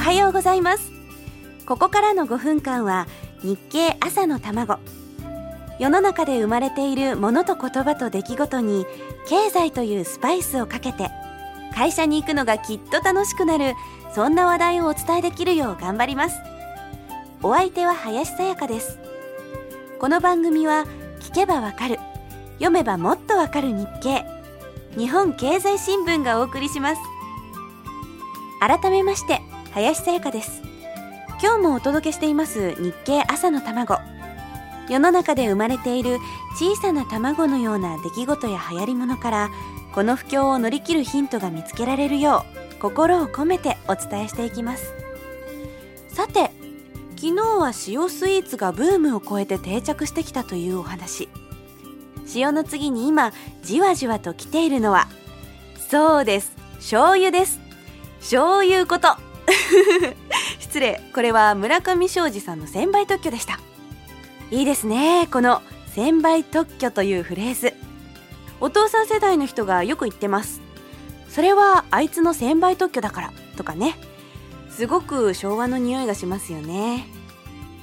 はようございます。ここからの5分間は日経朝の卵。世の中で生まれているものと言葉と出来事に経済というスパイスをかけて会社に行くのがきっと楽しくなるそんな話題をお伝えできるよう頑張ります。お相手は林さやかです。この番組は聞けばわかる読めばもっとわかる日経日本経済新聞がお送りします。改めまして林さやかです。今日もお届けしています日経朝の卵。世の中で生まれている小さな卵のような出来事や流行り物からこの不況を乗り切るヒントが見つけられるよう心を込めてお伝えしていきます。さて昨日は塩スイーツがブームを超えて定着してきたというお話。塩の次に今じわじわと来ているのはそうです醤油です。醤油こと 失礼。これは村上庄司さんの専売特許でした。いいですね。この専売特許というフレーズ。お父さん世代の人がよく言ってます。それはあいつの専売特許だからとかね。すごく昭和の匂いがしますよね。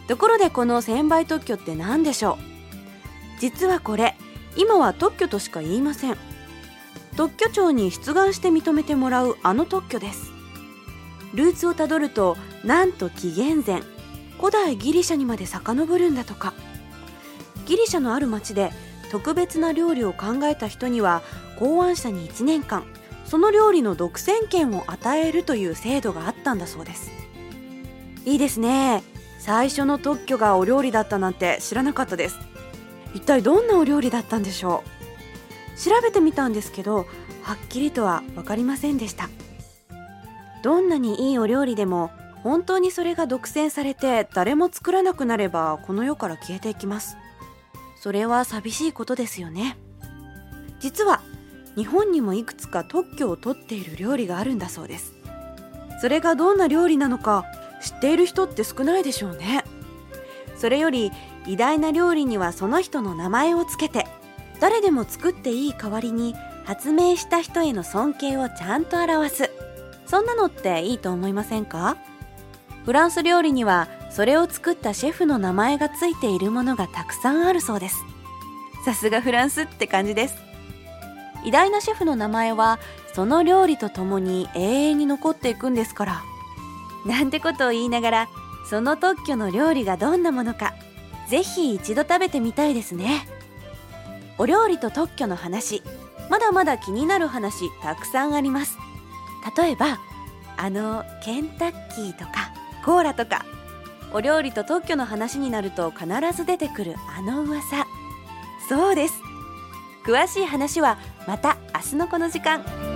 ところでこの専売特許って何でしょう。実はこれ今は特許としか言いません。特許庁に出願して認めてもらうあの特許です。ルーツをたどるとなんと紀元前古代ギリシャにまで遡るんだとか。ギリシャのある町で特別な料理を考えた人には考案者に1年間その料理の独占権を与えるという制度があったんだそうです。いいですね。最初の特許がお料理だったなんて知らなかったです。一体どんなお料理だったんでしょう？調べてみたんですけどはっきりとは分かりませんでした。どんなにいいお料理でも本当にそれが独占されて誰も作らなくなればこの世から消えていきます。それは寂しいことですよね。実は日本にもいくつか特許を取っている料理があるんだそうです。それがどんな料理なのか知っている人って少ないでしょうね。それより偉大な料理にはその人の名前をつけて誰でも作っていい代わりに発明した人への尊敬をちゃんと表す。そんなのっていいと思いませんか？フランス料理にはそれを作ったシェフの名前がついているものがたくさんあるそうです。さすがフランスって感じです。偉大なシェフの名前はその料理とともに永遠に残っていくんですから。なんてことを言いながらその特許の料理がどんなものかぜひ一度食べてみたいですね。お料理と特許の話まだまだ気になる話たくさんあります。例えばあのケンタッキーとかコーラとかお料理と特許の話になると必ず出てくるあの噂。そうです。詳しい話はまた明日のこの時間。